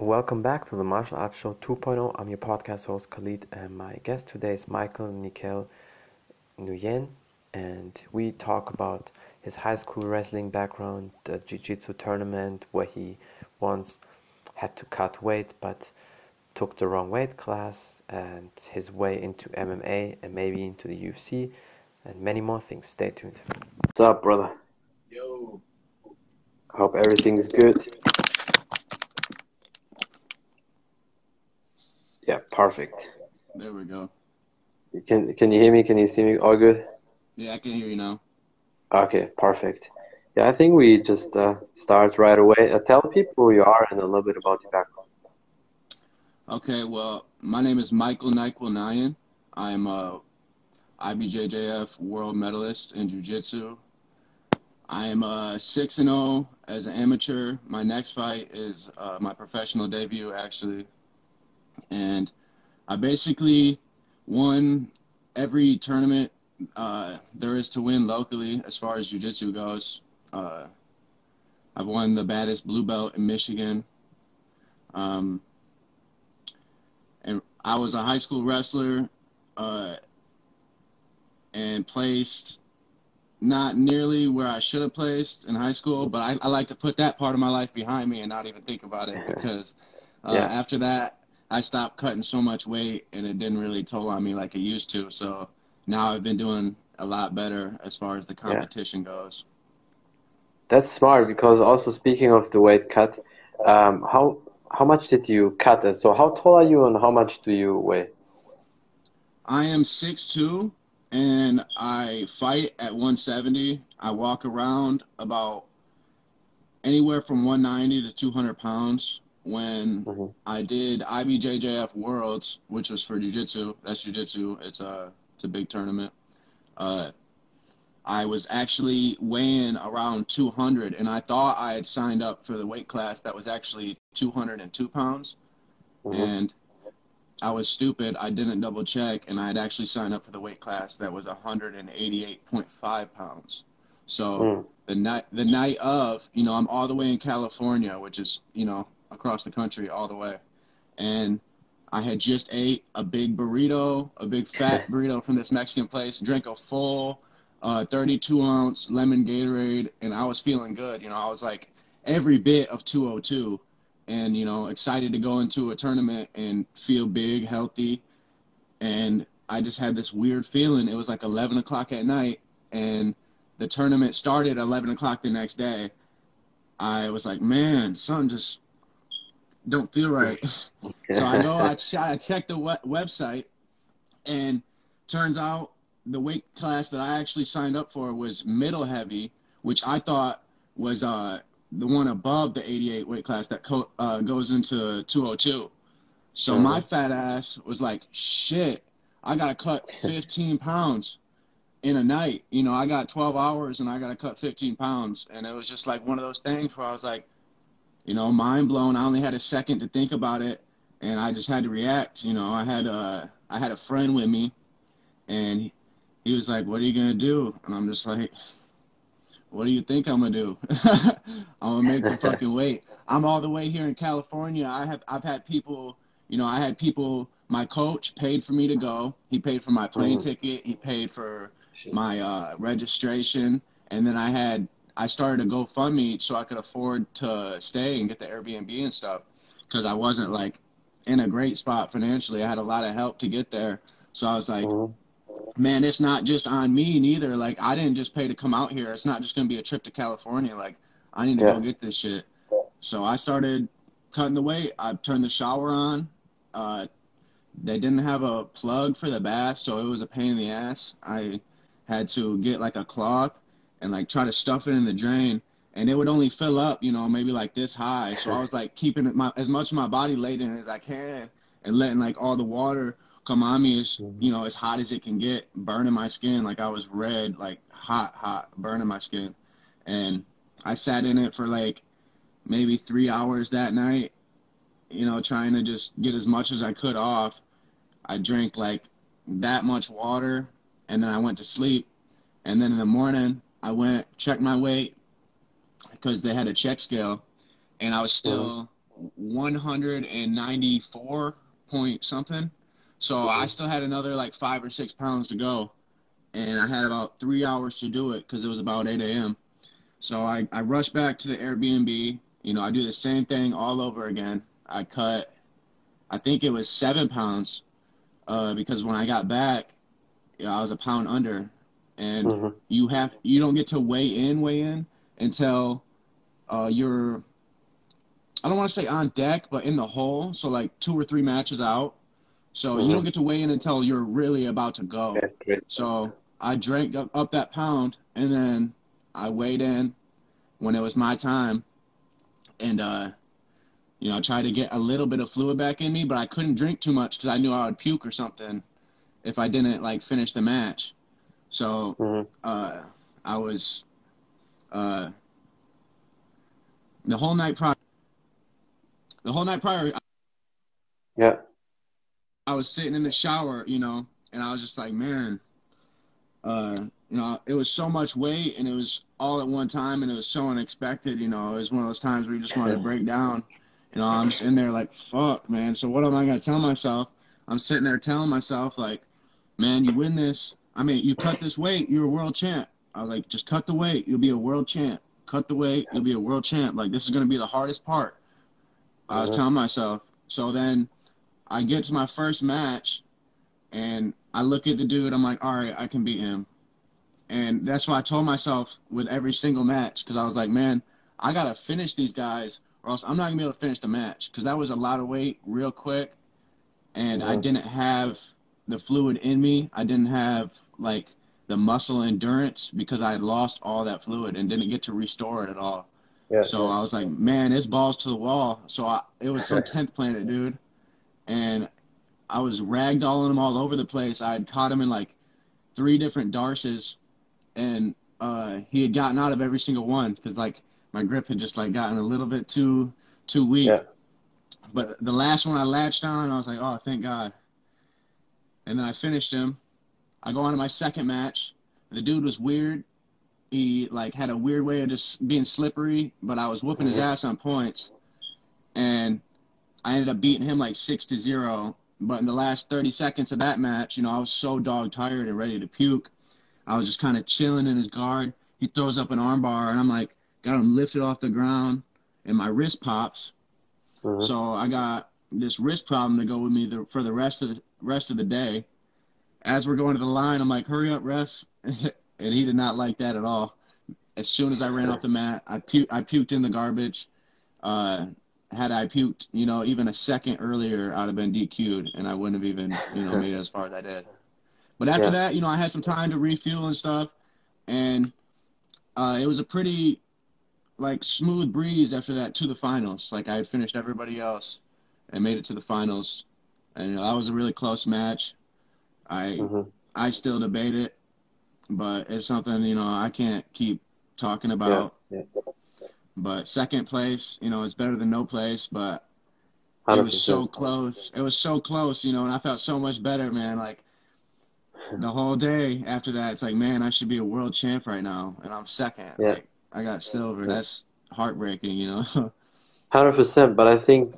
Welcome back to the Martial Arts Show 2.0. I'm your podcast host Khalid, and my guest today is Michael Nyquil Nguyen, and we talk about his high school wrestling background, the jiu-jitsu tournament where he once had to cut weight but took the wrong weight class, and his way into MMA and maybe into the UFC, and many more things. Stay tuned. What's up, brother? Yo. Hope everything's good. Yeah, perfect. There we go. Can can you hear me? Can you see me? All good? Yeah, I can hear you now. Okay, perfect. Yeah, I think we just uh, start right away. Uh, tell people who you are and a little bit about your background. Okay, well, my name is Michael Nyquil Nyan. I'm a IBJJF world medalist in Jiu-Jitsu. I am a 6 and 0 as an amateur. My next fight is uh, my professional debut, actually, and I basically won every tournament uh, there is to win locally as far as jiu-jitsu goes. Uh, I've won the baddest blue belt in Michigan. Um, and I was a high school wrestler uh, and placed not nearly where I should have placed in high school, but I, I like to put that part of my life behind me and not even think about it because uh, yeah. after that, I stopped cutting so much weight and it didn't really toll on me like it used to. So now I've been doing a lot better as far as the competition yeah. goes. That's smart because also speaking of the weight cut, um, how how much did you cut? So how tall are you and how much do you weigh? I am six two and I fight at 170. I walk around about anywhere from 190 to 200 pounds when mm-hmm. I did IBJJF Worlds, which was for jiu-jitsu. That's jiu-jitsu. It's a it's a big tournament. Uh, I was actually weighing around 200, and I thought I had signed up for the weight class that was actually 202 pounds, mm-hmm. and I was stupid. I didn't double check, and I had actually signed up for the weight class that was 188.5 pounds. So mm. the night the night of, you know, I'm all the way in California, which is you know across the country all the way. And I had just ate a big burrito, a big fat burrito from this Mexican place, drank a full uh, 32 ounce lemon Gatorade, and I was feeling good. You know, I was like every bit of 202 and, you know, excited to go into a tournament and feel big, healthy. And I just had this weird feeling. It was like 11 o'clock at night, and the tournament started 11 o'clock the next day. I was like, man, something just don't feel right. so I know I, ch- I checked the we- website, and turns out the weight class that I actually signed up for was middle heavy, which I thought was uh, the one above the 88 weight class that co- uh, goes into 202. So mm-hmm. my fat ass was like, shit, I got to cut 15 pounds in a night. You know, I got 12 hours and I got to cut 15 pounds. And it was just like one of those things where I was like, you know, mind blown. I only had a second to think about it, and I just had to react. You know, I had a I had a friend with me, and he was like, "What are you gonna do?" And I'm just like, "What do you think I'm gonna do? I'm gonna make the fucking weight. I'm all the way here in California. I have I've had people, you know, I had people. My coach paid for me to go. He paid for my plane mm-hmm. ticket. He paid for my uh, registration, and then I had I started a GoFundMe so I could afford to stay and get the Airbnb and stuff because I wasn't like in a great spot financially. I had a lot of help to get there. So I was like, mm-hmm. man, it's not just on me neither. Like I didn't just pay to come out here. It's not just going to be a trip to California. Like I need to yeah. go get this shit. So I started cutting the weight. I turned the shower on. Uh, they didn't have a plug for the bath, so it was a pain in the ass. I had to get like a cloth and like try to stuff it in the drain and it would only fill up, you know, maybe like this high. So I was like keeping it my as much of my body laid in as I can and letting like all the water come on me as mm-hmm. you know as hot as it can get, burning my skin like I was red, like hot, hot, burning my skin. And I sat in it for like maybe three hours that night, you know, trying to just get as much as I could off. I drank like that much water and then I went to sleep. And then in the morning, I went checked my weight because they had a check scale, and I was still 194 point something. So. I still had another like five or six pounds to go, and I had about three hours to do it because it was about 8 a.m. So I I rushed back to the Airbnb. You know, I do the same thing all over again. I cut, I think it was seven pounds, uh, because when I got back, you know, I was a pound under, and mm-hmm. you have you don't get to weigh in weigh in until uh, you're I don't want to say on deck, but in the hole. So like two or three matches out. So mm-hmm. you don't get to weigh in until you're really about to go. So I drank up, up that pound, and then I weighed in when it was my time, and uh, you know I tried to get a little bit of fluid back in me, but I couldn't drink too much because I knew I would puke or something if I didn't like finish the match. So mm-hmm. uh, I was uh, the whole night prior. The whole night prior. Yeah. I was sitting in the shower, you know, and I was just like, man, uh, you know, it was so much weight and it was all at one time and it was so unexpected, you know, it was one of those times where you just wanted to break down. You know, I'm just in there like, fuck, man. So what am I gonna tell myself? I'm sitting there telling myself like, man, you win this. I mean, you cut this weight, you're a world champ. I was like, just cut the weight, you'll be a world champ. Cut the weight, you'll be a world champ. Like this is gonna be the hardest part. I was uh-huh. telling myself. So then I get to my first match and I look at the dude, I'm like, all right, I can beat him. And that's why I told myself with every single match, because I was like, man, I got to finish these guys or else I'm not going to be able to finish the match. Because that was a lot of weight real quick. And I uh-huh. didn't have the fluid in me. I didn't have, like, the muscle endurance because I had lost all that fluid and didn't get to restore it at all. Yeah, so yeah. I was like, man, it's balls to the wall. So I, it was some 10th planet, dude. And I was ragdolling him all over the place. I had caught him in like three different D'Arces, and uh, he had gotten out of every single one because like my grip had just like gotten a little bit too too weak. Yeah. But the last one I latched on, I was like, oh, thank God. And then I finished him. I go on to my second match. The dude was weird he like had a weird way of just being slippery, but I was whooping his mm-hmm. ass on points, and I ended up beating him like six to zero. But in the last 30 seconds of that match, you know, I was so dog tired and ready to puke. I was just kind of chilling in his guard. He throws up an armbar, and I'm like, got him lifted off the ground, and my wrist pops. Mm-hmm. So I got this wrist problem to go with me the, for the rest of the rest of the day. As we're going to the line, I'm like, hurry up, ref. and he did not like that at all. As soon as I ran off the mat, I pu- I puked in the garbage. Uh, had I puked, you know, even a second earlier, I'd have been DQ'd, and I wouldn't have even, you know, made it as far as I did. But after yeah. that, you know, I had some time to refuel and stuff, and uh, it was a pretty like smooth breeze after that to the finals. Like I had finished everybody else and made it to the finals, and you know, that was a really close match. I mm-hmm. I still debate it but it's something you know I can't keep talking about. Yeah, yeah. But second place, you know, is better than no place. But 100%. it was so close. It was so close, you know, and I felt so much better, man. Like the whole day after that, it's like, man, I should be a world champ right now, and I'm second. Yeah. Like, I got silver. That's heartbreaking, you know. Hundred percent. But I think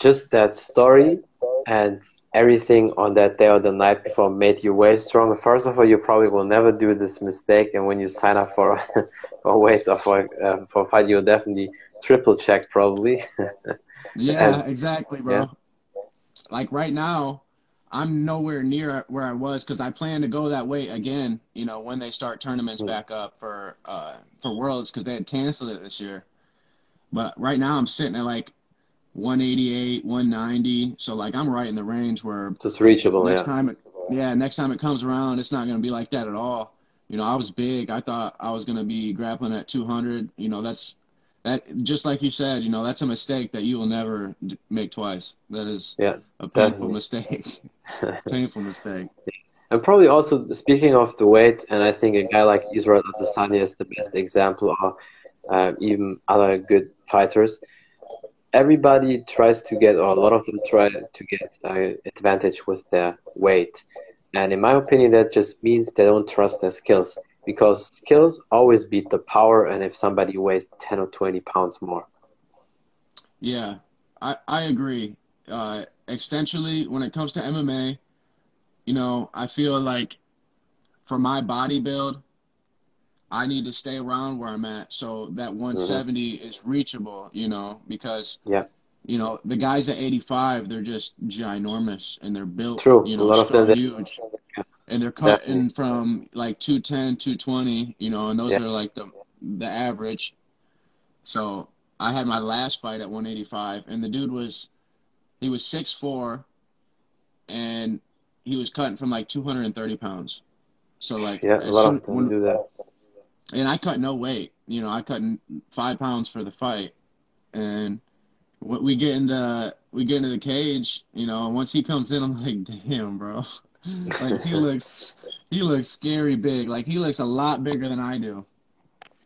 just that story and everything on that day or the night before made you way stronger. First of all, you probably will never do this mistake, and when you sign up for a weight or for uh, for fight, you'll definitely triple check probably. yeah, and, exactly, bro. Yeah. Like right now, I'm nowhere near where I was because I plan to go that way again. You know, when they start tournaments mm. back up for uh, for Worlds because they had canceled it this year. But right now, I'm sitting at like 188, 190. So like I'm right in the range where it's reachable. Next yeah. time it, yeah, next time it comes around, it's not going to be like that at all. You know, I was big. I thought I was going to be grappling at 200. You know, that's that. Just like you said, you know, that's a mistake that you will never make twice. That is yeah, a painful definitely. mistake. painful mistake. And probably also speaking of the weight, and I think a guy like Israel Adesanya is the best example, of uh, even other good fighters everybody tries to get, or a lot of them try to get uh, advantage with their weight. And in my opinion, that just means they don't trust their skills because skills always beat the power. And if somebody weighs 10 or 20 pounds more. Yeah. I, I agree. Uh, extensionally, when it comes to MMA, you know, I feel like for my body build, I need to stay around where I'm at so that 170 mm-hmm. is reachable, you know, because yeah. You know, the guys at 85, they're just ginormous and they're built, True. you know, a lot so of them huge. And they're cutting Definitely. from like 210, 220, you know, and those yeah. are like the the average. So I had my last fight at 185, and the dude was, he was 6'4", and he was cutting from like 230 pounds. So like, yeah, a lot soon, of them when, do that. And I cut no weight. You know, I cut five pounds for the fight, and we get into we get into the cage. You know, once he comes in, I'm like, damn, bro. like he looks he looks scary big. Like he looks a lot bigger than I do.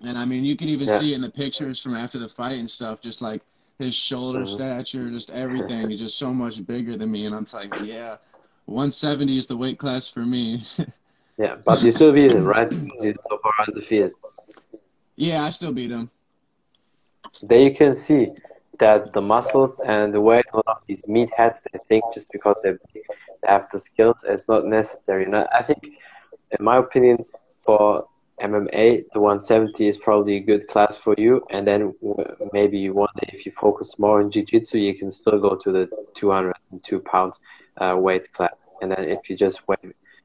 And I mean, you can even yeah. see it in the pictures from after the fight and stuff. Just like his shoulder mm-hmm. stature, just everything is just so much bigger than me. And I'm like, yeah, 170 is the weight class for me. yeah, but you still beat him, right? He's so far undefeated. Yeah, I still beat him. There you can see that the muscles and the weight of these meatheads they think just because they have the skills it's not necessary. And I think, in my opinion, for MMA, the 170 is probably a good class for you. And then maybe one day, if you focus more on jiu-jitsu, you can still go to the 202 pound uh, weight class. And then if you just weigh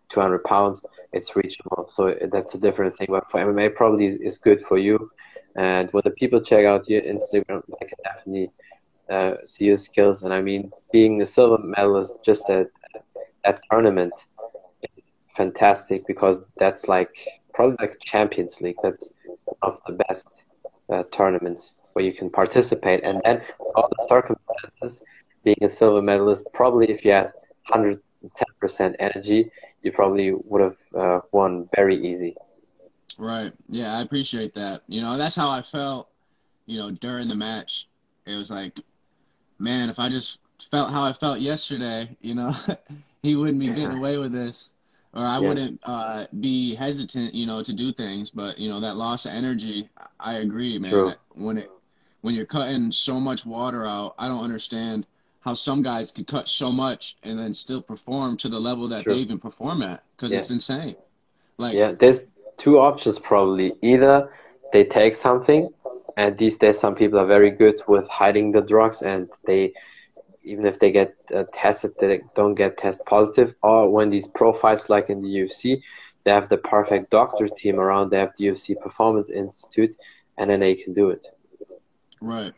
200 pounds, it's reachable. So that's a different thing. But for MMA, probably is good for you. And when the people check out your Instagram, they can definitely uh, see your skills. And I mean, being a silver medalist just at that tournament, fantastic because that's like probably like Champions League. That's one of the best uh, tournaments where you can participate. And then all the circumstances, being a silver medalist, probably if you had 110% energy, you probably would have uh, won very easy. Right. Yeah, I appreciate that. You know, that's how I felt, you know, during the match. It was like, man, if I just felt how I felt yesterday, you know, he wouldn't be getting away with this or I yeah. wouldn't uh, be hesitant, you know, to do things. But you know, that loss of energy, I agree, man. True. When it when you're cutting so much water out, I don't understand how some guys can cut so much and then still perform to the level that True. they even perform at because yeah. it's insane. Like yeah, there's two options probably. Either they take something, and these days some people are very good with hiding the drugs and they even if they get uh, tested, they don't get test positive. Or when these profiles, like in the UFC, they have the perfect doctor team around. They have the UFC Performance Institute, and then they can do it. Right.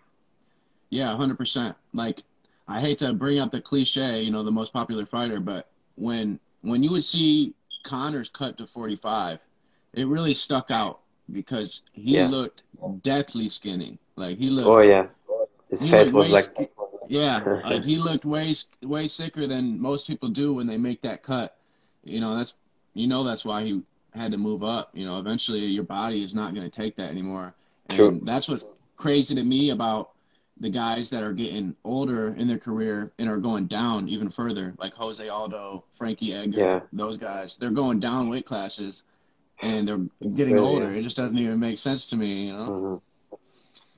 Yeah, hundred percent. Like, I hate to bring up the cliche, you know, the most popular fighter, but when when you would see Conor's cut to forty five, it really stuck out because he yeah. looked deathly skinny. Like he looked. Oh yeah. His face was like yeah, like he looked way way sicker than most people do when they make that cut. You know, that's you know that's why he had to move up. You know, eventually your body is not going to take that anymore. And True. that's what's crazy to me about the guys that are getting older in their career and are going down even further, like Jose Aldo, Frankie Edgar, yeah. those guys. They're going down weight classes and they're it's getting older. It just doesn't even make sense to me, you know. Mm-hmm.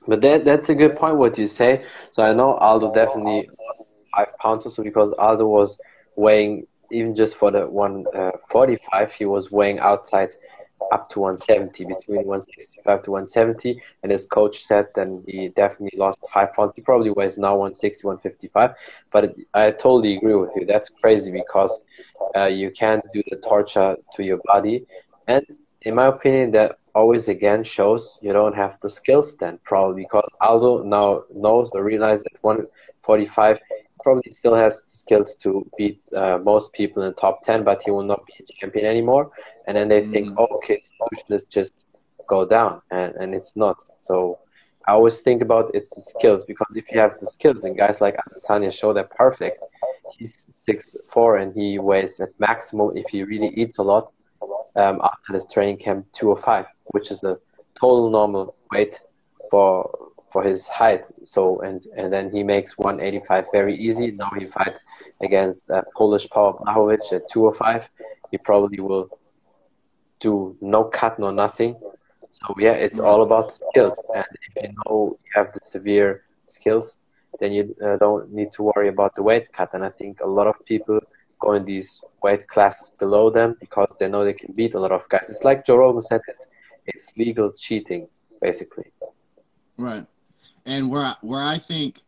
But that that's a good point what you say. So I know Aldo definitely five pounds or so because Aldo was weighing even just for the one uh, forty five he was weighing outside up to 170 between 165 to 170 and his coach said then he definitely lost five pounds. He probably weighs now 160 155 but i totally agree with you. That's crazy because uh, you can't do the torture to your body. And in my opinion that always again shows you don't have the skills then probably because Aldo now knows or realizes that 145 probably still has skills to beat uh, most people in the top 10 but he will not be a champion anymore. And then they mm. think oh, okay solution is just go down. And, and it's not. So I always think about it's the skills because if you have the skills and guys like Adesanya show that perfect he's six four and he weighs at maximum if he really eats a lot um, after this training camp 205, which is a total normal weight for for his height. So and and then he makes 185 very easy. Now he fights against uh, Polish Paul Blachowicz at 205. He probably will do no cut, no nothing. So yeah, it's all about skills. And if you know you have the severe skills, then you uh, don't need to worry about the weight cut. And I think a lot of people go in these weight classes below them because they know they can beat a lot of guys. It's like Joe Rogan said, it's, it's legal cheating, basically. Right. And where I, where I think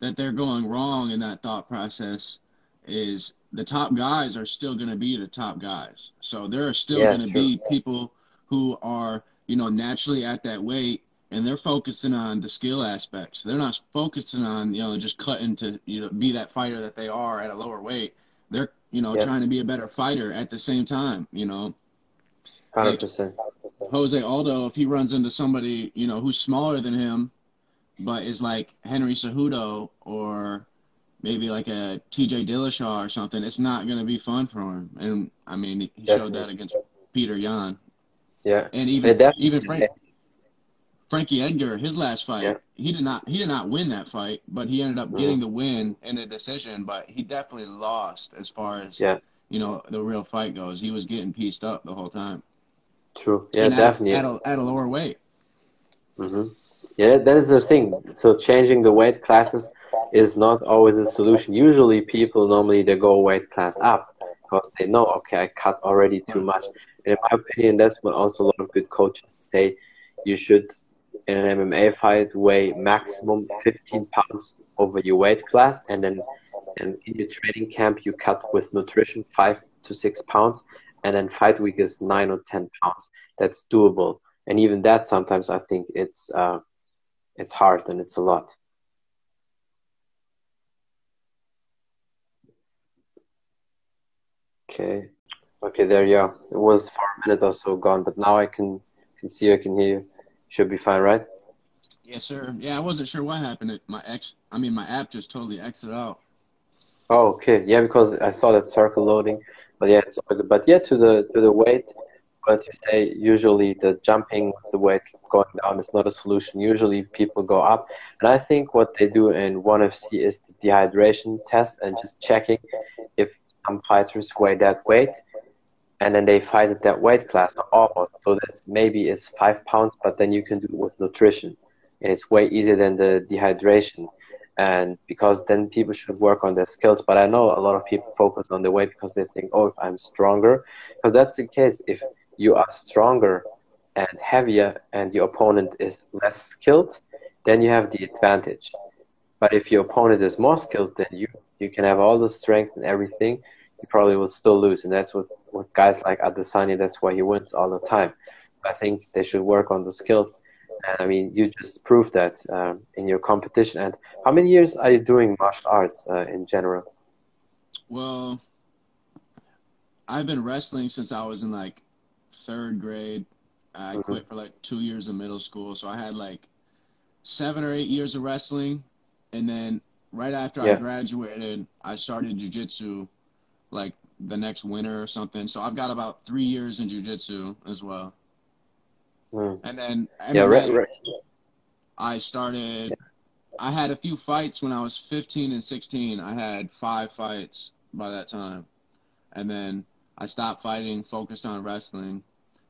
that they're going wrong in that thought process is the top guys are still going to be the top guys. So there are still yeah, going to be people who are, you know, naturally at that weight and they're focusing on the skill aspects. They're not focusing on, you know, just cutting to, you know, be that fighter that they are at a lower weight. They're, you know, yeah. trying to be a better fighter at the same time, you know. 100%. Jose Aldo, if he runs into somebody, you know, who's smaller than him, but is like Henry Cejudo or maybe like a TJ Dillashaw or something, it's not going to be fun for him. And I mean, he Definitely. showed that against Petr Yan. Yeah. And even even Frank, Frankie Edgar, his last fight, yeah. he did not he did not win that fight, but he ended up mm-hmm. getting the win in a decision. But he definitely lost as far as yeah. you know the real fight goes. He was getting pieced up the whole time. True. Yeah, and definitely. At, at, a, at a lower weight. Mhm. Yeah, that is the thing. So changing the weight classes is not always a solution. Usually, people normally they go weight class up because they know, okay, I cut already too much. And in my opinion, that's what also a lot of good coaches say. You should, in an MMA fight, weigh maximum 15 pounds over your weight class, and then and in your training camp, you cut with nutrition five to six pounds, and then fight week is nine or 10 pounds. That's doable. And even that, sometimes I think it's uh, it's hard and it's a lot. Okay. Okay, there you are. It was for a minute or so gone, but now I can can see you, I can hear you. Should be fine, right? Yes, sir. Yeah, I wasn't sure what happened. It, my ex, I mean, my app just totally exited out. Oh, okay. Yeah, because I saw that circle loading, but yeah, it's all good. But yeah, to the to the weight, but you say usually the jumping the weight going down is not a solution. Usually people go up. And I think what they do in ONE FC is the dehydration test and just checking if some fighters weigh that weight and then they fight at that weight class almost. So that maybe it's five pounds, but then you can do it with nutrition. And it's way easier than the dehydration. And because then people should work on their skills. But I know a lot of people focus on the weight because they think, oh, if I'm stronger, because that's the case. If you are stronger and heavier and your opponent is less skilled, then you have the advantage. But if your opponent is more skilled than you, you can have all the strength and everything, you probably will still lose. And that's what, what guys like Adesanya, that's why he wins all the time. I think they should work on the skills. And I mean, you just proved that um, in your competition. And how many years are you doing martial arts uh, in general? Well, I've been wrestling since I was in like third grade. I mm-hmm. quit for like two years of middle school, so I had like seven or eight years of wrestling, and then right after yeah. I graduated, I started jujitsu, like the next winter or something. So I've got about three years in jujitsu as well. Mm. And then MMA, yeah, right, right. I started. Yeah. I had a few fights when I was 15 and 16. I had five fights by that time, and then I stopped fighting, focused on wrestling,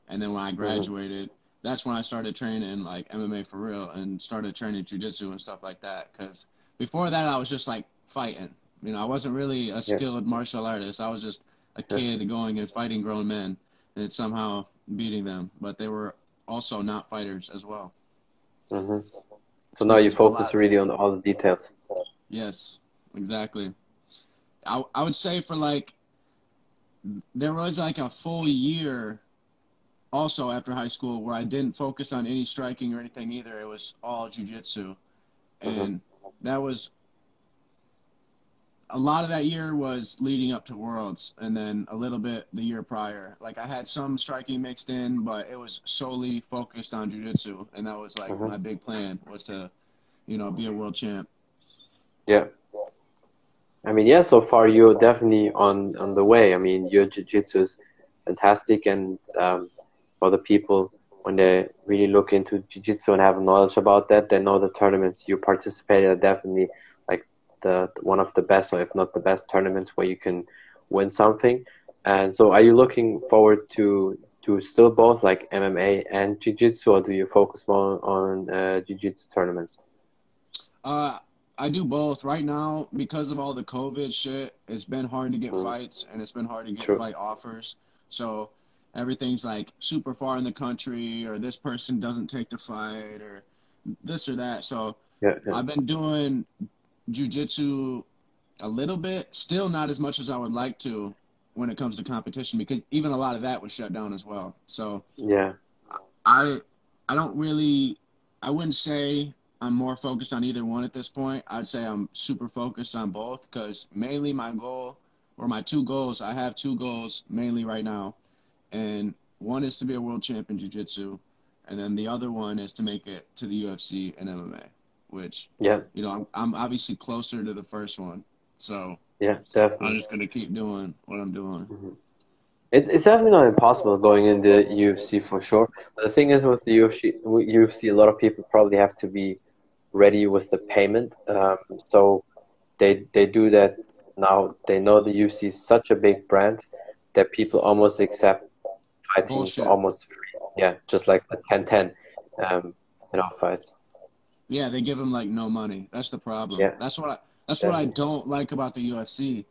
and then when I mm-hmm. graduated, mm-hmm. that's when I started training like MMA for real and started training jujitsu and stuff like that. Because before that, I was just like fighting. You know, I wasn't really a skilled yeah. martial artist. I was just a kid yeah. going and fighting grown men and somehow beating them. But they were also not fighters as well. Mm-hmm. So now you focus really on all the details. Yes, exactly. I I would say for like there was like a full year also after high school where I didn't focus on any striking or anything either. It was all jujitsu, mm-hmm. and mm-hmm. that was a lot of that year was leading up to Worlds, and then a little bit the year prior. Like I had some striking mixed in, but it was solely focused on jujitsu, and that was like mm-hmm. my big plan was to, you know, be a world champ. Yeah. I mean, yeah. So far, you're definitely on on the way. I mean, your jiu-jitsu is fantastic, and um, for the people when they really look into jiu-jitsu and have knowledge about that, they know the tournaments you participated are definitely like the one of the best, or if not the best, tournaments where you can win something. And so, are you looking forward to to still both like MMA and jiu-jitsu, or do you focus more on uh, jiu-jitsu tournaments? Uh, I do both. Right now, because of all the COVID shit, it's been hard to get Mm. fights and it's been hard to get True. fight offers. So everything's like super far in the country, or this person doesn't take the fight, or this or that. So Yeah, yeah. I've been doing jujitsu a little bit, still not as much as I would like to when it comes to competition, because even a lot of that was shut down as well. So yeah. I I don't really I wouldn't say I'm more focused on either one at this point. I'd say I'm super focused on both because mainly my goal or my two goals, I have two goals mainly right now. And one is to be a world champion jiu-jitsu and then the other one is to make it to the UFC and MMA, which Yeah, you know, I'm I'm obviously closer to the first one. So, yeah, definitely. I'm just going to keep doing what I'm doing. Mhm. It, it's definitely not impossible going in the UFC for sure. But the thing is, with the UFC, with UFC, a lot of people probably have to be ready with the payment. Um, so they they do that now. They know the UFC is such a big brand that people almost accept fighting Bullshit. almost free. Yeah, just like the 10-10, um, you know, fights. Yeah, they give them like no money. That's the problem. Yeah. That's what I, that's what I don't like about the UFC.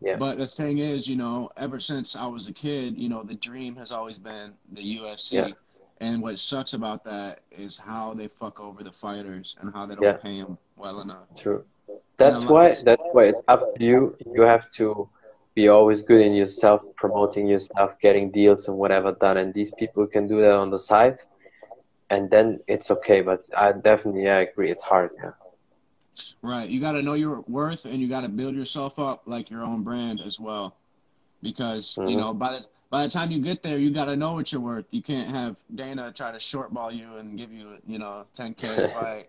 Yeah. But the thing is, you know, ever since I was a kid, you know, the dream has always been the UFC. Yeah. And what sucks about that is how they fuck over the fighters and how they don't Yeah. pay them well enough. True. That's like- why that's why it's up to you. You have to be always good in yourself, promoting yourself, getting deals and whatever done. And these people can do that on the side, and then it's okay. But I definitely yeah, I agree. It's hard. Yeah. Right. You got to know your worth and you got to build yourself up like your own brand as well. Because, you Mhm. know, by the by the time you get there, you got to know what you're worth. You can't have Dana try to shortball you and give you, you know, 10k fight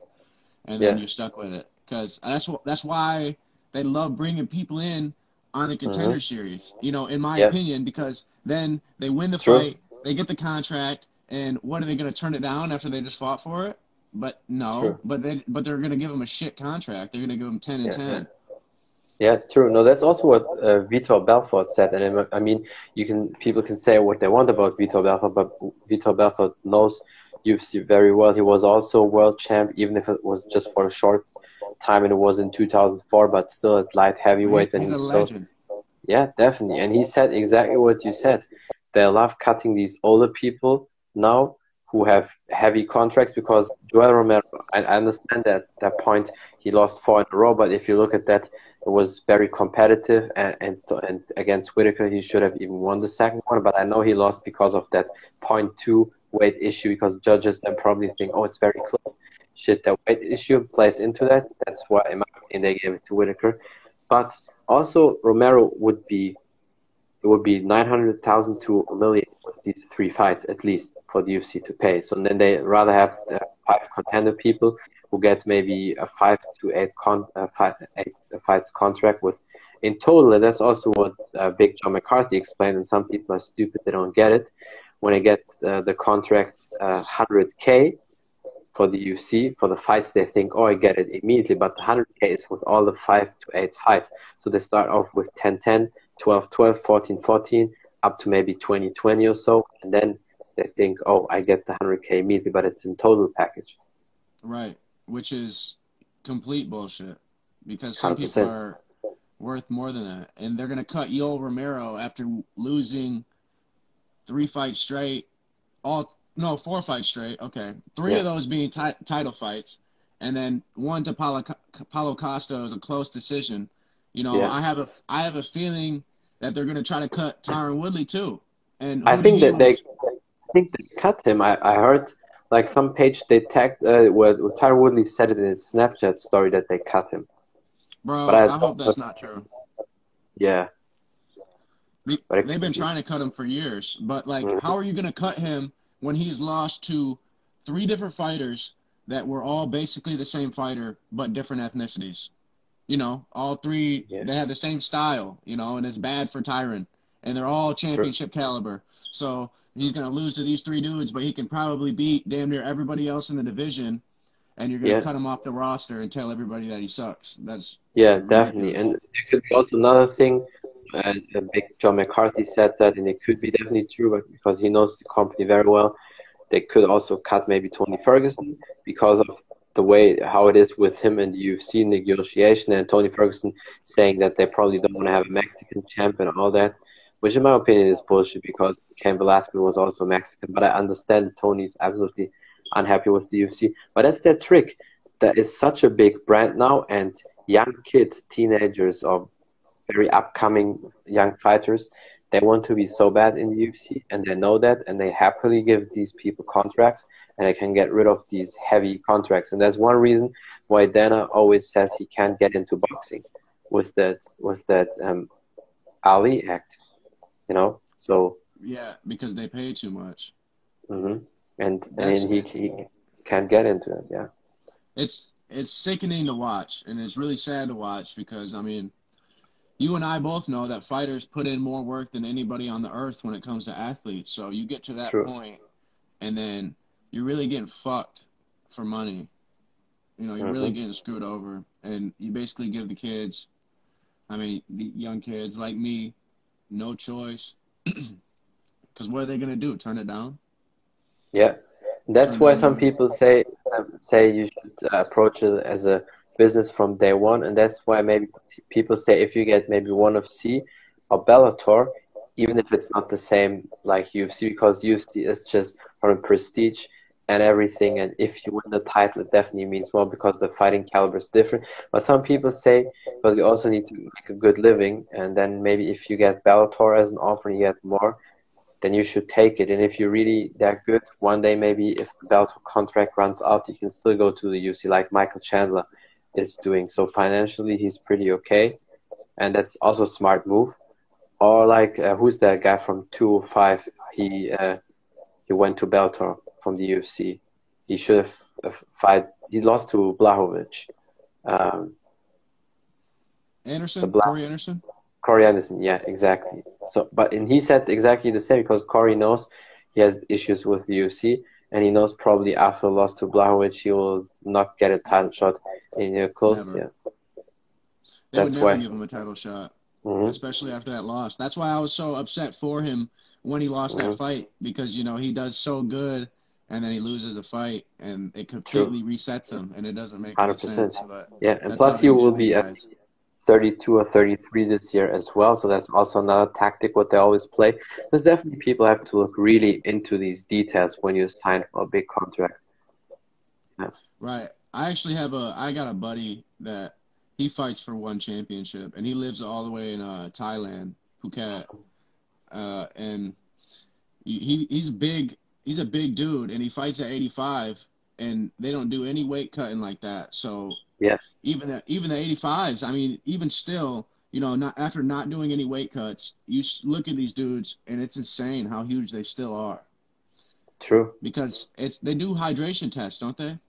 and then Yeah. you're stuck with it. Cuz that's what that's why they love bringing people in on the contender series. You know, in my Mm-hmm. Yeah. opinion because then they win the True. fight, they get the contract and what are they going to turn it down after they just fought for it? But no, True. but they but they're gonna give him a shit contract. They're gonna give him ten and Yeah, ten. Yeah, true. No, that's also what uh, Vitor Belfort said, and I- I mean, you can people can say what they want about Vitor Belfort, but Vitor Belfort knows UFC very well. He was also world champ, even if it was just for a short time, and it was in 2004, but still at light heavyweight, and He's still legend. Yeah, definitely. And he said exactly what you said. They love cutting these older people now who have heavy contracts because Yoel Romero, I, understand that that point he lost four in a row, but if you look at that, was very competitive and, and so and against Whittaker he should have even won the second one, but I know he lost because of that point two weight issue because judges then probably think, Oh, it's very close. Shit, that weight issue plays into that. That's why in my opinion they gave it to Whitaker. But also Romero would be it would be nine hundred thousand to a million with these three fights at least for the UFC to pay. So then they rather have five contender people who get maybe a five to eight con uh, five eight fights contract with in total. And that's also what uh, Big John McCarthy explained. And some people are stupid; they don't get it. When they get uh, the contract hundred k for the UFC for the fights, they think, "Oh, I get it immediately." But the hundred k is with all the five to eight fights. So they start off with 10-10, 12-12, 14-14, up to maybe 20-20 or so, and then they think, "Oh, I get the hundred k immediately," but it's in total package. Right. Which is complete bullshit. Because some 100%. people are worth more than that. And they're gonna cut Yoel Romero after losing three fights straight. All no, four fights straight. Okay. Three Yeah. of those being ti- title fights. And then one to Paulo, Paulo Costa is a close decision. You know, Yeah. I have a I have a feeling that they're gonna try to cut Tyron Woodley too. And I think that they. I think they cut him. I, I heard like some page they tagged uh, where Tyron Woodley said it in his Snapchat story that they cut him. Bro, but I- I hope that's not true. Yeah, They- They've been be. trying to cut him for years, but like, Mhm. how are you going to cut him when he's lost to three different fighters that were all basically the same fighter but different ethnicities? You know, all three Yeah. they had the same style, you know, and it's bad for Tyron, and they're all championship caliber. So he's going to lose to these three dudes, but he can probably beat damn near everybody else in the division, and you're going to Yeah. cut him off the roster and tell everybody that he sucks. That's yeah, definitely. And there could be also another thing. Uh, Big John McCarthy said that, and it could be definitely true, because he knows the company very well, they could also cut maybe Tony Ferguson because of the way how it is with him and you've seen negotiation and Tony Ferguson saying that they probably don't want to have a Mexican champ and all that, which in my opinion is bullshit because Cain Velasquez was also Mexican. But I understand Tony's absolutely unhappy with the UFC. But that's their trick. That is such a big brand now, and young kids, teenagers, or very upcoming young fighters, they want to be so bad in the UFC, and they know that, and they happily give these people contracts, and they can get rid of these heavy contracts. And that's one reason why Dana always says he can't get into boxing with that with that um, Ali Act, you know. So yeah, because they pay too much. Mm-hmm. And I mean, he, he can't get into it. Yeah. It's it's sickening to watch, and it's really sad to watch because I mean, you and I both know that fighters put in more work than anybody on the earth when it comes to athletes. So you get to that point, and then you're really getting fucked for money. You know, you're Mm-hmm. really getting screwed over, and you basically give the kids, I mean, the young kids like me, no choice. Because what are they gonna do? Turn it down? Yeah. That's And why some people say say you should uh, approach it as a business from day one, and that's why maybe people say if you get maybe one of C or Bellator, even if it's not the same like UFC, because UFC is just from prestige and everything, and if you win the title, it definitely means more because the fighting caliber is different. But some people say because you also need to make a good living, and then maybe if you get Bellator as an offer, and you get more then you should take it. And if you're really that good, one day maybe if the Bellator contract runs out, you can still go to the UFC like Michael Chandler is doing. So financially, he's pretty okay, and that's also a smart move. Or like uh, who's that guy from 205? He uh, he went to Bellator from the UFC. He should have uh, fight. He lost to Blachowicz. Um, Anderson, black- Corey Anderson. Corey Anderson, yeah, exactly. So, but and he said exactly the same because Corey knows he has issues with the UFC, and he knows probably after the loss to Blachowicz, he will not get a title shot in uh, close. Never. Yeah. They That's would never why- give him a title shot, hmm especially after that loss. That's why I was so upset for him when he lost Mhm. that fight because you know he does so good, and then he loses a fight, and it completely resets him, and it doesn't make any 100%. sense. But Yeah, and plus he will be at 32 or 33 this year as well. So that's also another tactic what they always play. There's definitely people have to look really into these details when you sign for a big contract. Right. I actually have a I got a buddy that he fights for one championship and he lives all the way in uh Thailand, Phuket. Uh and he- he's big he's a big dude and he fights at 85 and they don't do any weight cutting like that. So Yeah. even the even the 85s, I mean even still, you know, not after not doing any weight cuts, you look at these dudes and it's insane how huge they still are True. because it's they do hydration tests, don't they?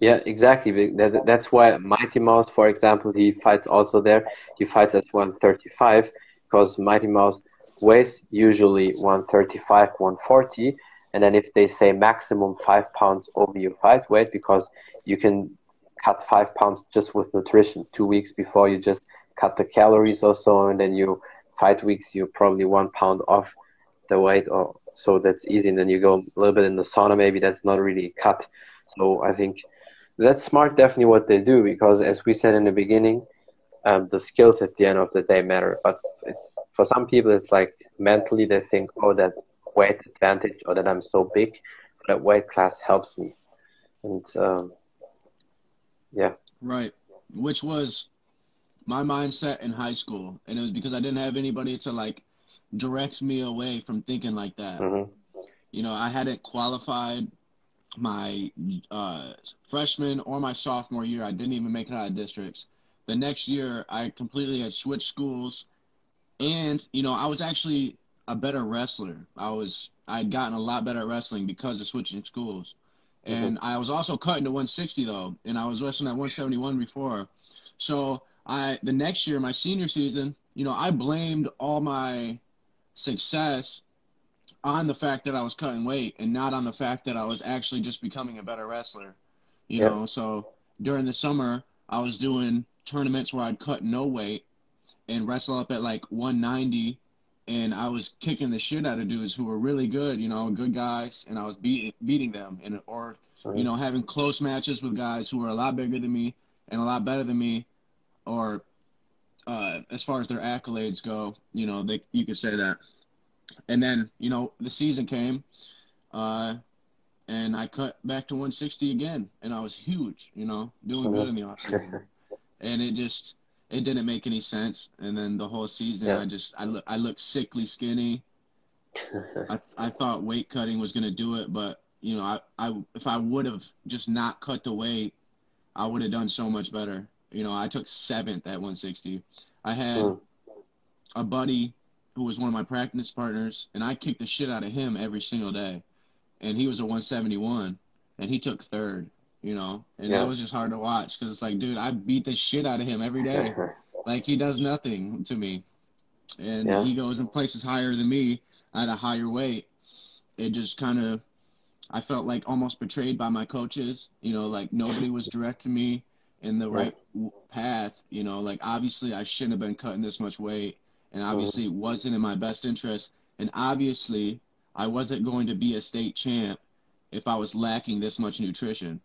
Yeah, exactly. That- That's why Mighty Mouse, for example, he fights also there. He fights at 135 because Mighty Mouse weighs usually 135, 140. And then if they say maximum five pounds over your fight weight, because you can cut five pounds just with nutrition two weeks before you just cut the calories or so, and then you fight weeks, you're probably one pound off the weight, or so that's easy. And then you go a little bit in the sauna, maybe that's not really cut. So I think that's smart, definitely what they do, because as we said in the beginning, um, the skills at the end of the day matter. But it's for some people, it's like mentally they think, oh, that weight advantage or that I'm so big, that weight class helps me, and um, yeah, Right. Which was my mindset in high school. And it was because I didn't have anybody to like direct me away from thinking like that. hmm You know, I hadn't qualified my uh, freshman or my sophomore year. I didn't even make it out of districts. The next year, I completely had switched schools. And, you know, I was actually a better wrestler. I was, I had gotten a lot better at wrestling because of switching schools. Mm-hmm. And I was also cutting to 160 though, and I was wrestling at 171 before. So I the next year, my senior season, you know, I blamed all my success on the fact that I was cutting weight and not on the fact that I was actually just becoming a better wrestler. You Yeah. know, so during the summer, I was doing tournaments where I'd cut no weight and wrestle up at like 190 and I was kicking the shit out of dudes who were really good, you know, good guys, and I was beating beating them, and or Right. you know having close matches with guys who were a lot bigger than me and a lot better than me, or uh, as far as their accolades go, you know, they you could say that. And then you know the season came, uh, and I cut back to 160 again, and I was huge, you know, doing good in the offseason and it just it didn't make any sense. And then the whole season, Yeah. I just I look I looked sickly skinny. I I thought weight cutting was gonna do it, but you know I I if I would have just not cut the weight, I would have done so much better. You know I took seventh at 160. I had Mm. a buddy who was one of my practice partners, and I kicked the shit out of him every single day, and he was a 171, and he took third. You know, and Yeah. that was just hard to watch because it's like, dude, I beat the shit out of him every day. Like he does nothing to me. And Yeah. he goes in places higher than me at a higher weight. It just kind of i felt like almost betrayed by my coaches you know like nobody was directing me in the right path you know? Like obviously i shouldn't have been cutting this much weight and mm-hmm. obviously it wasn't in my best interest. And obviously i wasn't going to be a state champ if i was lacking this much nutrition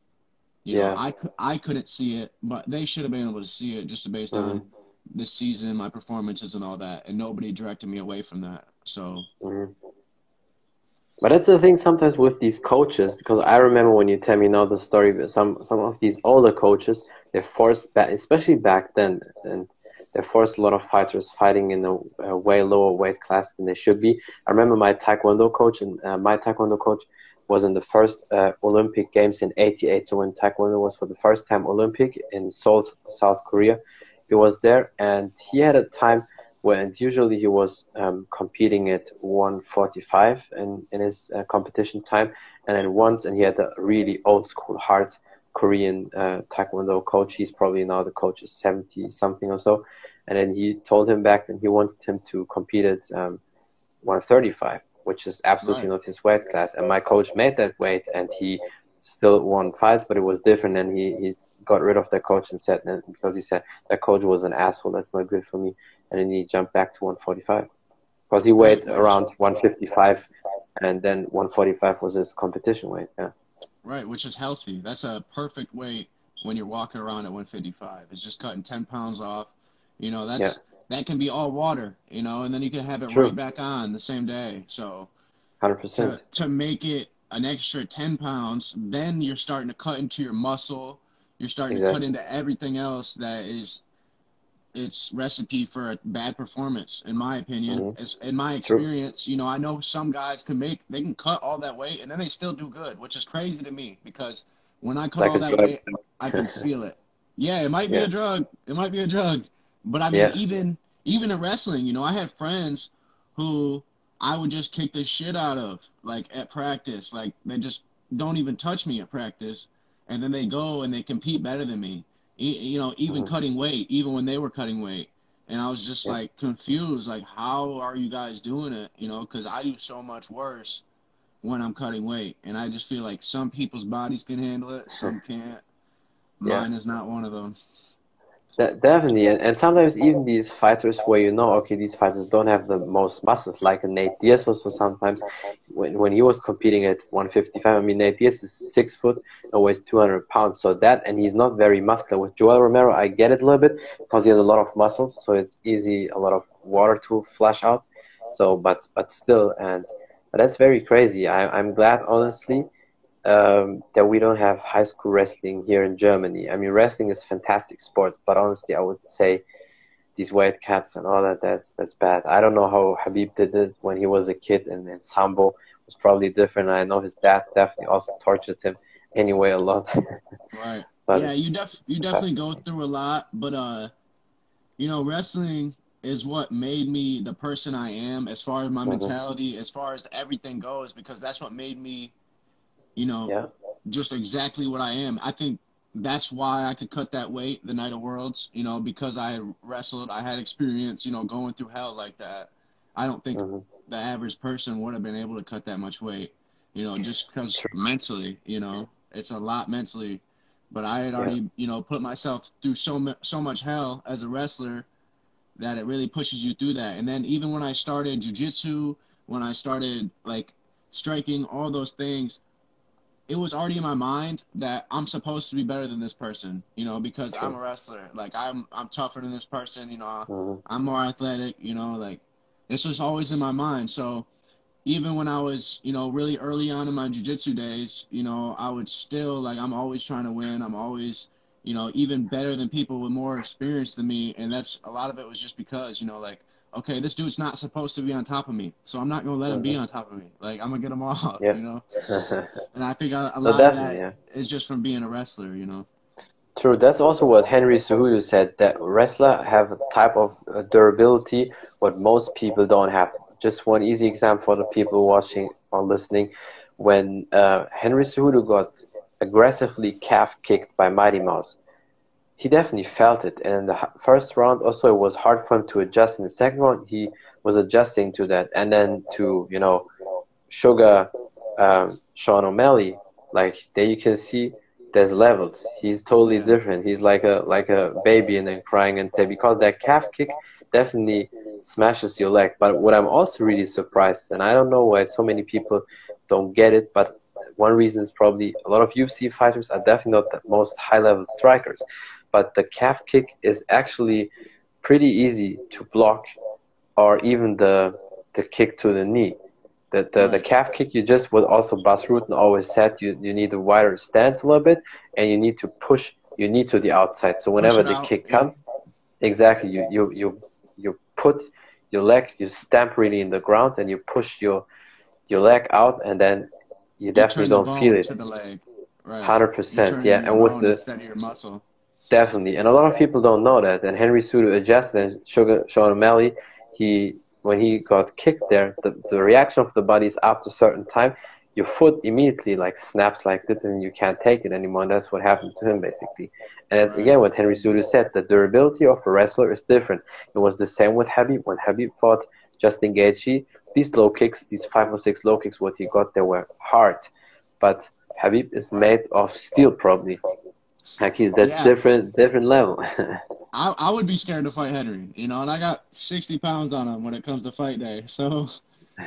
you Yeah. know i, I couldn't see it but they should have been able to see it just based on this season, my performances and all that, and nobody directed me away from that. So Mhm. But that's the thing sometimes with these coaches, because I remember when you tell me now the story, some some of these older coaches, they forced back, especially back then, and they forced a lot of fighters fighting in a, a way lower weight class than they should be. I remember my Taekwondo coach, and uh, my Taekwondo coach was in the first uh, Olympic Games in '88. So when Taekwondo was for the first time Olympic in Seoul, South Korea, he was there, and he had a time when usually he was um, competing at 145 in, in his uh, competition time. And then once and he had a really old school hard korean uh, taekwondo coach. He's probably now the coach is 70 something or so. And then he told him back then he wanted him to compete at um, 135 which is absolutely Right. not his weight class and my coach made that weight and he still won fights but it was different and he he's got rid of that coach and said because he said that coach was an asshole that's not good for me and then he jumped back to 145 because he weighed Right. around 155 and then 145 was his competition weight yeah right, which is healthy. That's a perfect weight when you're walking around at 155. It's just cutting 10 pounds off. You know, that's Yeah. That can be all water. You know, and then you can have it True. right back on the same day. So 100% to, to make it an extra 10 pounds, then you're starting to cut into your muscle. You're starting to cut into everything else that is it's recipe for a bad performance, in my opinion. Mhm. As, in my True. experience, you know, I know some guys can make they can cut all that weight and then they still do good, which is crazy to me because when I cut all that drug. weight, I can feel it. Yeah, it might be Yeah. a drug. It might be a drug. But I mean, Yeah. even even in wrestling, you know, I had friends who I would just kick the shit out of, like at practice. Like they just don't even touch me at practice, and then they go and they compete better than me. E- You know, even Mhm. cutting weight, even when they were cutting weight, and I was just Yeah. like confused, like how are you guys doing it? You know, because I do so much worse when I'm cutting weight, and I just feel like some people's bodies can handle it, some can't. Yeah. Mine is not one of them. De- definitely and, and sometimes even these fighters where you know okay these fighters don't have the most muscles like Nate Diaz also sometimes when, when he was competing at 155 I mean Nate Diaz is six foot and weighs 200 pounds so that and he's not very muscular. With Yoel Romero I get it a little bit because he has a lot of muscles so it's easy a lot of water to flush out. So but but still and that's very crazy. I, I'm glad honestly um, that we don't have high school wrestling here in Germany. I mean, wrestling is fantastic sport, but honestly, I would say these weight cuts and all that that's that's bad. I don't know how Khabib did it when he was a kid, and then Sambo was probably different. I know his dad definitely also tortured him anyway a lot. Right. but yeah, you def you definitely go through a lot, but uh, you know, wrestling is what made me the person I am as far as my Mhm. mentality, as far as everything goes, because that's what made me, you know, yeah, just exactly what I am. I think that's why I could cut that weight the night of Worlds, you know, because I wrestled, I had experience, you know, going through hell like that. I don't think hmm the average person would have been able to cut that much weight, you know, just because mentally, you know, it's a lot mentally. But I had Yeah. already, you know, put myself through so so much hell as a wrestler that it really pushes you through that. And then even when I started jujitsu, when I started like striking, all those things, it was already in my mind that I'm supposed to be better than this person, you know, because I'm a wrestler. Like I'm I'm tougher than this person, you know. Mm-hmm. I'm more athletic, you know, like it's just always in my mind. So even when I was, you know, really early on in my jiu-jitsu days, you know, I would still like I'm always trying to win. I'm always, you know, even better than people with more experience than me, and that's a lot of it was just because, you know, like okay, this dude's not supposed to be on top of me, so I'm not gonna let him be mm-hmm. on top of me. Like I'm gonna get him off, yeah. you know. and I think a, a lot of that yeah. is just from being a wrestler, you know. True. That's also what Henry Cejudo said. That wrestler have a type of uh, durability what most people don't have. Just one easy example for the people watching or listening. When uh, Henry Cejudo got aggressively calf kicked by Mighty Mouse, he definitely felt it. And in the first round, also, it was hard for him to adjust. In the second round, he was adjusting to that. And then to, you know, Sugar um, Sean O'Malley, like there you can see there's levels. He's totally different. He's like a like a baby and then crying and say because that calf kick definitely smashes your leg. But what I'm also really surprised, and I don't know why so many people don't get it, but one reason is probably a lot of UFC fighters are definitely not the most high level strikers but the calf kick is actually pretty easy to block or even the the kick to the knee. The, the, the calf kick you just what also Bas Rutten always said you, you need a wider stance a little bit and you need to push you need to the outside. So whenever the out. kick comes, exactly you, you you you put your leg you stamp really in the ground and you push your your leg out and then you, you definitely don't feel it. Hundred right. percent, yeah. And with the your muscle. Definitely, and a lot of people don't know that. And Henry Cejudo adjusted, and Sugar Sean O'Malley, he when he got kicked there, the, the reaction of the body is after a certain time, your foot immediately like snaps like this, and you can't take it anymore. And that's what happened to him basically. And it's mm-hmm. again what Henry Cejudo said: the durability of a wrestler is different. It was the same with Khabib when Khabib fought Justin Gaethje. These low kicks, these five or six low kicks, what he got they were hard, but Khabib is made of steel probably. Heck, he's that's yeah. different different level. I I would be scared to fight Henry, you know, and I got sixty pounds on him when it comes to fight day. So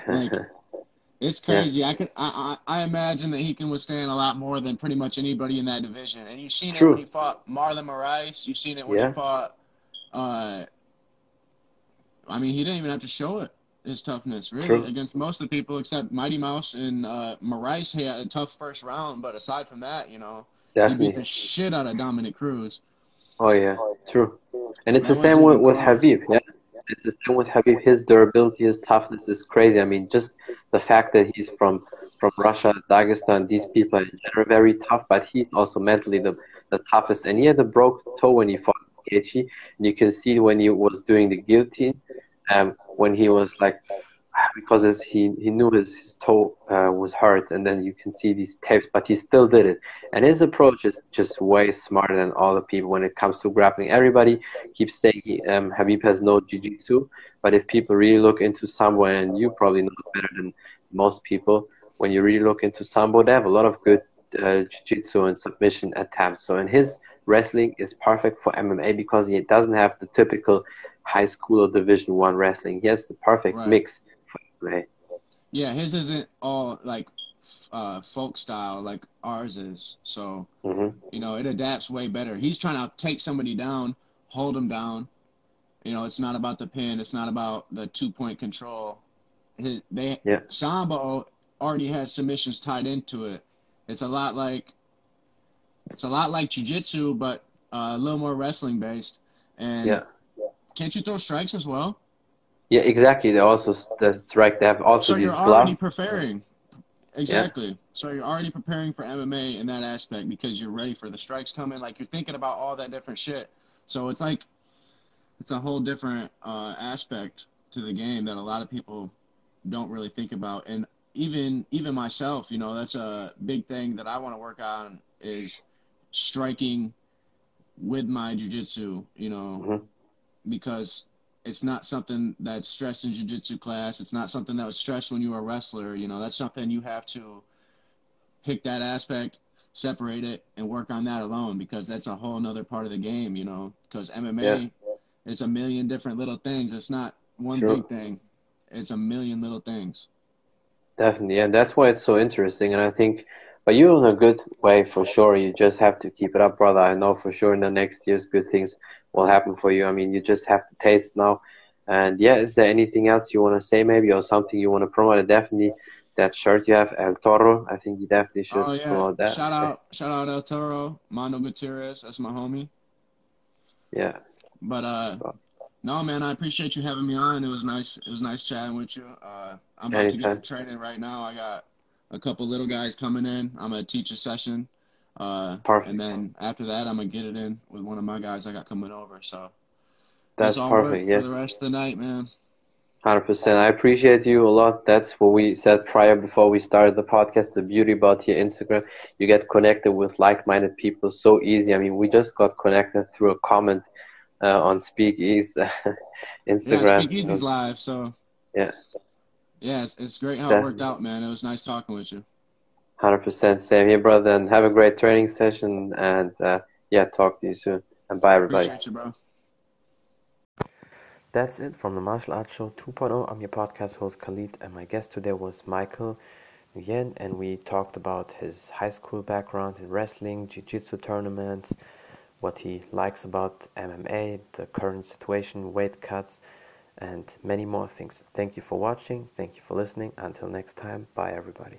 like it's crazy. Yeah. I could I, I I imagine that he can withstand a lot more than pretty much anybody in that division. And you've seen True. it when he fought Marlon Moraes. You've seen it when yeah. he fought uh I mean he didn't even have to show it his toughness really True. against most of the people except Mighty Mouse and uh Moraes had a tough first round, but aside from that, you know, Definitely. He beat the shit out of Dominick Cruz. Oh yeah, true. And it's that the same with, with Khabib. Yeah, it's the same with Khabib. His durability, his toughness is crazy. I mean, just the fact that he's from from Russia, Dagestan, these people are very tough, but he's also mentally the, the toughest. And he had a broke toe when he fought Gaethje, and you can see when he was doing the guillotine, um, when he was like because his, he he knew his, his toe uh, was hurt, and then you can see these tapes, but he still did it. And his approach is just way smarter than all the people when it comes to grappling. Everybody keeps saying he, um, Khabib has no jiu-jitsu, but if people really look into sambo, and you probably know better than most people, when you really look into sambo, they have a lot of good uh, jiu-jitsu and submission attempts. So, in his wrestling is perfect for MMA because he doesn't have the typical high school or division one wrestling. He has the perfect right. mix right? Yeah, his isn't all like uh, folk style like ours is. So mm-hmm. you know, it adapts way better. He's trying to take somebody down, hold him down. You know, it's not about the pin. It's not about the two point control. His they yeah. Sambo already has submissions tied into it. It's a lot like it's a lot like jujitsu, but uh, a little more wrestling based. And yeah. can't you throw strikes as well? Yeah, exactly. They also that's right. They have also so these you're already preparing. Exactly. Yeah. So you're already preparing for MMA in that aspect because you're ready for the strikes coming. Like you're thinking about all that different shit. So it's like it's a whole different uh, aspect to the game that a lot of people don't really think about. And even even myself, you know, that's a big thing that I want to work on is striking with my jujitsu. You know, mm-hmm. because it's not something that's stressed in jiu-jitsu class. It's not something that was stressed when you were a wrestler. You know, that's something you have to pick that aspect, separate it, and work on that alone because that's a whole another part of the game. You know, because MMA, it's a million different little things. It's not one Sure. big thing. It's a million little things. Definitely, and that's why it's so interesting. And I think, but you're in a good way for sure. You just have to keep it up, brother. I know for sure in the next years, good things will happen for you. I mean, you just have to taste now. And yeah, is there anything else you want to say, maybe, or something you want to promote? Definitely, that shirt you have, El Toro. I think you definitely should Oh yeah. promote that. Shout out shout out El Toro, Mondo Gutierrez, that's my homie. Yeah. But uh no man, I appreciate you having me on. It was nice it was nice chatting with you. Uh I'm about to get to training right now. I got a couple little guys coming in. I'm gonna teach a session. Uh Perfect. and then after that I'm gonna get it in with one of my guys I got coming over. So That's perfect. Yeah. for the rest of the night, man. Hundred percent. I appreciate you a lot. That's what we said prior before we started the podcast. The beauty about your Instagram, you get connected with like-minded people so easy. I mean, we just got connected through a comment uh, on Speak Ease Yeah, Instagram. Speak Easy's live, so Yeah, yeah, it's, it's great how it worked out, man. It was nice talking with you. Hundred percent. Same here, brother. And have a great training session. And uh, yeah, talk to you soon. And bye, everybody. Appreciate you, bro. That's it from the Martial Arts Show 2.0. I'm your podcast host Khalid, and my guest today was Michael Nyquil, and we talked about his high school background in wrestling, jiu-jitsu tournaments, what he likes about MMA, the current situation, weight cuts, and many more things. Thank you for watching. Thank you for listening. Until next time, bye everybody.